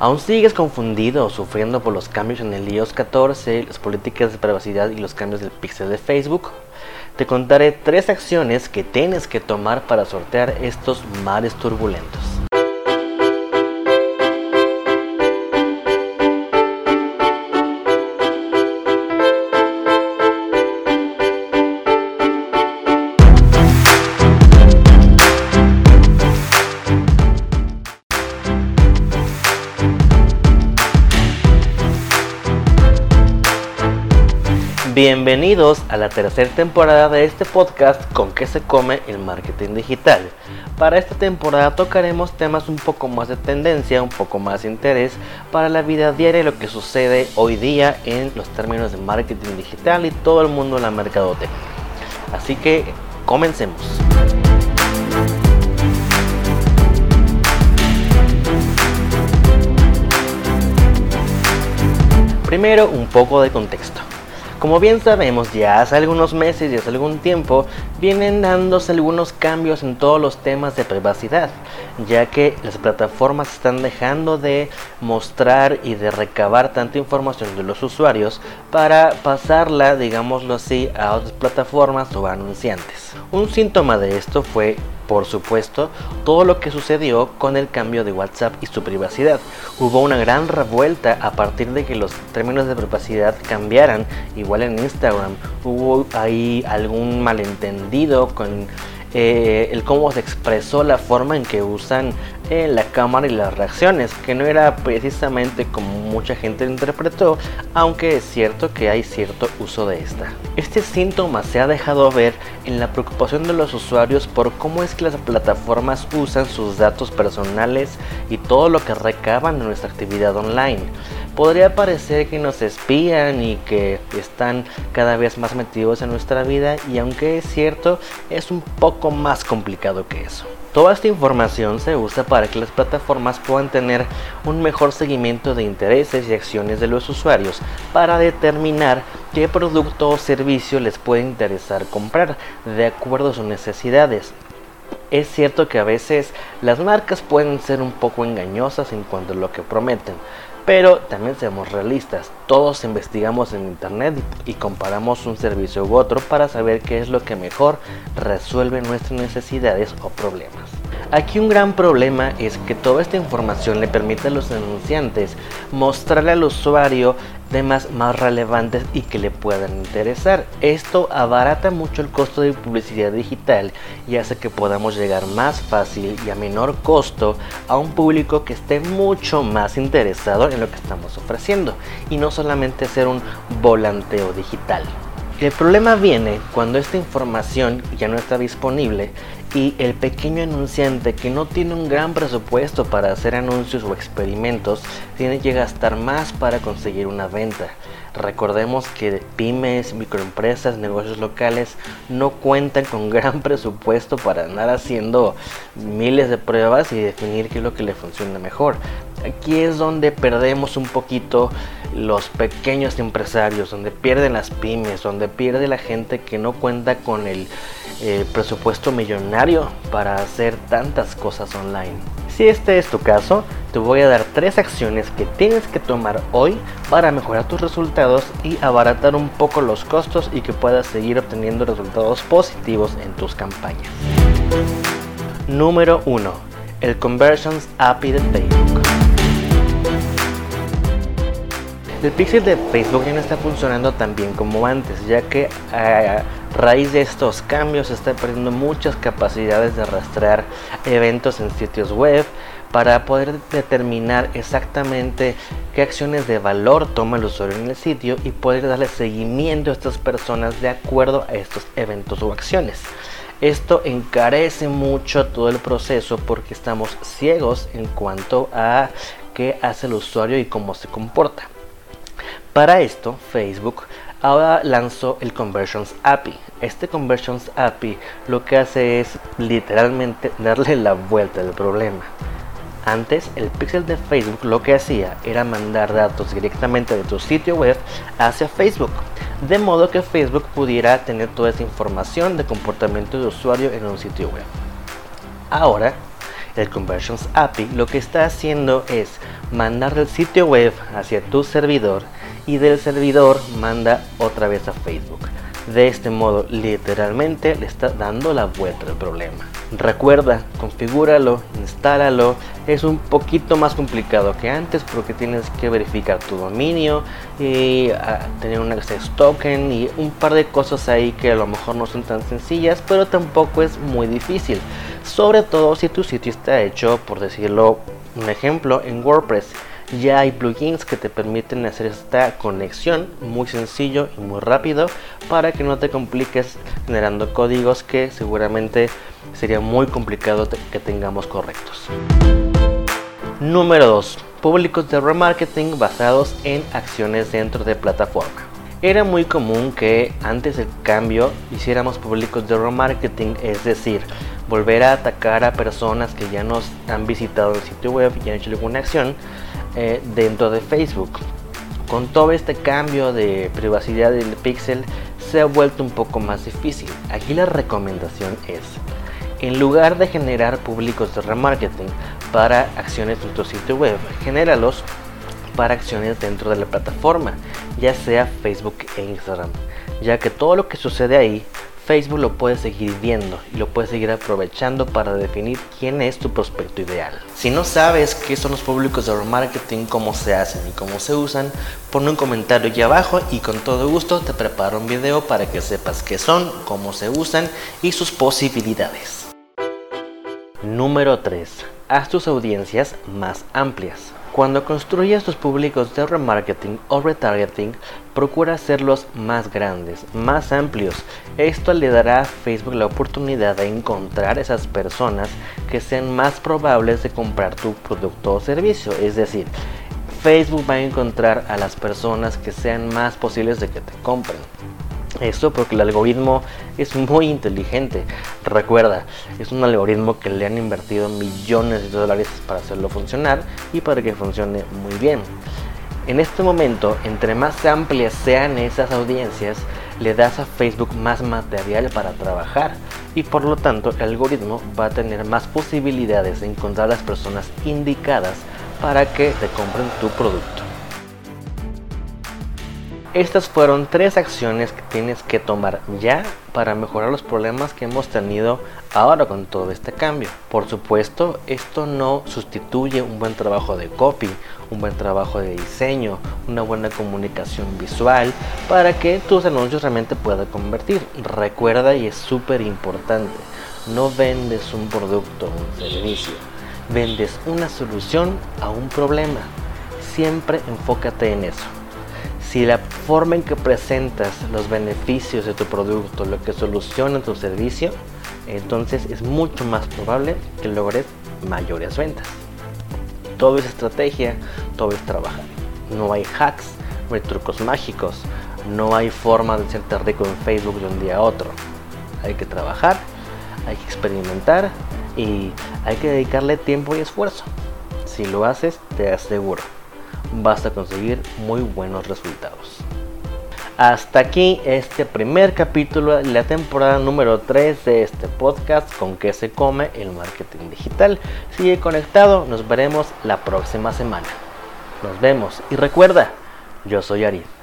¿Aún sigues confundido o sufriendo por los cambios en el iOS 14, las políticas de privacidad y los cambios del pixel de Facebook? Te contaré tres acciones que tienes que tomar para sortear estos mares turbulentos. Bienvenidos a la tercera temporada de este podcast con que se come el marketing digital. Para esta temporada tocaremos temas un poco más de tendencia, un poco más de interés para la vida diaria y lo que sucede hoy día en los términos de marketing digital y todo el mundo en la mercadotecnia. Así que comencemos. Primero un poco de contexto. Como bien sabemos, ya hace algunos meses y hace algún tiempo vienen dándose algunos cambios en todos los temas de privacidad, ya que las plataformas están dejando de mostrar y de recabar tanta información de los usuarios para pasarla, digámoslo así, a otras plataformas o anunciantes. Un síntoma de esto fue por supuesto, todo lo que sucedió con el cambio de WhatsApp y su privacidad. Hubo una gran revuelta a partir de que los términos de privacidad cambiaran, igual en Instagram. Hubo ahí algún malentendido con eh, el cómo se expresó la forma en que usan eh, la cámara y las reacciones, que no era precisamente como mucha gente lo interpretó, aunque es cierto que hay cierto uso de esta. Este síntoma se ha dejado ver en la preocupación de los usuarios por cómo es que las plataformas usan sus datos personales y todo lo que recaban de nuestra actividad online podría parecer que nos espían y que están cada vez más metidos en nuestra vida y aunque es cierto, es un poco más complicado que eso. Toda esta información se usa para que las plataformas puedan tener un mejor seguimiento de intereses y acciones de los usuarios para determinar qué producto o servicio les puede interesar comprar de acuerdo a sus necesidades. Es cierto que a veces las marcas pueden ser un poco engañosas en cuanto a lo que prometen, pero también seamos realistas, todos investigamos en internet y comparamos un servicio u otro para saber qué es lo que mejor resuelve nuestras necesidades o problemas. Aquí un gran problema es que toda esta información le permite a los anunciantes mostrarle al usuario temas más relevantes y que le puedan interesar. Esto abarata mucho el costo de publicidad digital y hace que podamos llegar más fácil y a menor costo a un público que esté mucho más interesado en lo que estamos ofreciendo y no solamente hacer un volanteo digital. El problema viene cuando esta información ya no está disponible y el pequeño anunciante que no tiene un gran presupuesto para hacer anuncios o experimentos tiene que gastar más para conseguir una venta. Recordemos que pymes, microempresas, negocios locales no cuentan con gran presupuesto para andar haciendo miles de pruebas y definir qué es lo que le funciona mejor. Aquí es donde perdemos un poquito los pequeños empresarios, donde pierden las pymes, donde pierde la gente que no cuenta con el eh, presupuesto millonario para hacer tantas cosas online. Si este es tu caso, te voy a dar tres acciones que tienes que tomar hoy para mejorar tus resultados y abaratar un poco los costos y que puedas seguir obteniendo resultados positivos en tus campañas. Número 1. El Conversions API de Facebook. El pixel de Facebook ya no está funcionando tan bien como antes, ya que a raíz de estos cambios se está perdiendo muchas capacidades de rastrear eventos en sitios web para poder determinar exactamente qué acciones de valor toma el usuario en el sitio y poder darle seguimiento a estas personas de acuerdo a estos eventos o acciones. Esto encarece mucho todo el proceso porque estamos ciegos en cuanto a qué hace el usuario y cómo se comporta. Para esto, Facebook ahora lanzó el Conversions API. Este Conversions API lo que hace es literalmente darle la vuelta al problema. Antes, el pixel de Facebook lo que hacía era mandar datos directamente de tu sitio web hacia Facebook, de modo que Facebook pudiera tener toda esa información de comportamiento de usuario en un sitio web. Ahora, El Conversions API lo que está haciendo es mandar el sitio web hacia tu servidor y del servidor manda otra vez a Facebook. De este modo, literalmente le está dando la vuelta al problema. Recuerda, configúralo, instálalo. Es un poquito más complicado que antes porque tienes que verificar tu dominio y ah, tener un access token y un par de cosas ahí que a lo mejor no son tan sencillas, pero tampoco es muy difícil. Sobre todo si tu sitio está hecho, por decirlo un ejemplo, en WordPress ya hay plugins que te permiten hacer esta conexión muy sencillo y muy rápido para que no te compliques generando códigos que seguramente sería muy complicado que tengamos correctos. Número 2. Públicos de remarketing basados en acciones dentro de plataforma. Era muy común que antes del cambio hiciéramos públicos de remarketing, es decir, volver a atacar a personas que ya nos han visitado el sitio web y han hecho alguna acción eh, dentro de Facebook. Con todo este cambio de privacidad del pixel se ha vuelto un poco más difícil. Aquí la recomendación es, en lugar de generar públicos de remarketing para acciones en tu sitio web, genéralos para acciones dentro de la plataforma, ya sea Facebook e Instagram, ya que todo lo que sucede ahí Facebook lo puedes seguir viendo y lo puedes seguir aprovechando para definir quién es tu prospecto ideal. Si no sabes qué son los públicos de remarketing, cómo se hacen y cómo se usan, pon un comentario aquí abajo y con todo gusto te preparo un video para que sepas qué son, cómo se usan y sus posibilidades. Número 3. Haz tus audiencias más amplias. Cuando construyes tus públicos de remarketing o retargeting, procura hacerlos más grandes, más amplios. Esto le dará a Facebook la oportunidad de encontrar esas personas que sean más probables de comprar tu producto o servicio. Es decir, Facebook va a encontrar a las personas que sean más posibles de que te compren. Esto porque el algoritmo es muy inteligente. Recuerda, es un algoritmo que le han invertido millones de dólares para hacerlo funcionar y para que funcione muy bien. En este momento, entre más amplias sean esas audiencias, le das a Facebook más material para trabajar y por lo tanto el algoritmo va a tener más posibilidades de encontrar las personas indicadas para que te compren tu producto. Estas fueron tres acciones que tienes que tomar ya para mejorar los problemas que hemos tenido ahora con todo este cambio. Por supuesto, esto no sustituye un buen trabajo de copy, un buen trabajo de diseño, una buena comunicación visual para que tus anuncios realmente puedan convertir. Recuerda y es súper importante, no vendes un producto o un servicio, vendes una solución a un problema. Siempre enfócate en eso si la forma en que presentas los beneficios de tu producto, lo que soluciona tu servicio, entonces es mucho más probable que logres mayores ventas. Todo es estrategia, todo es trabajar. No hay hacks, no hay trucos mágicos, no hay forma de hacerte rico en Facebook de un día a otro. Hay que trabajar, hay que experimentar y hay que dedicarle tiempo y esfuerzo. Si lo haces, te aseguro vas a conseguir muy buenos resultados. Hasta aquí este primer capítulo de la temporada número 3 de este podcast con que se come el marketing digital. Sigue conectado, nos veremos la próxima semana. Nos vemos y recuerda, yo soy Ari.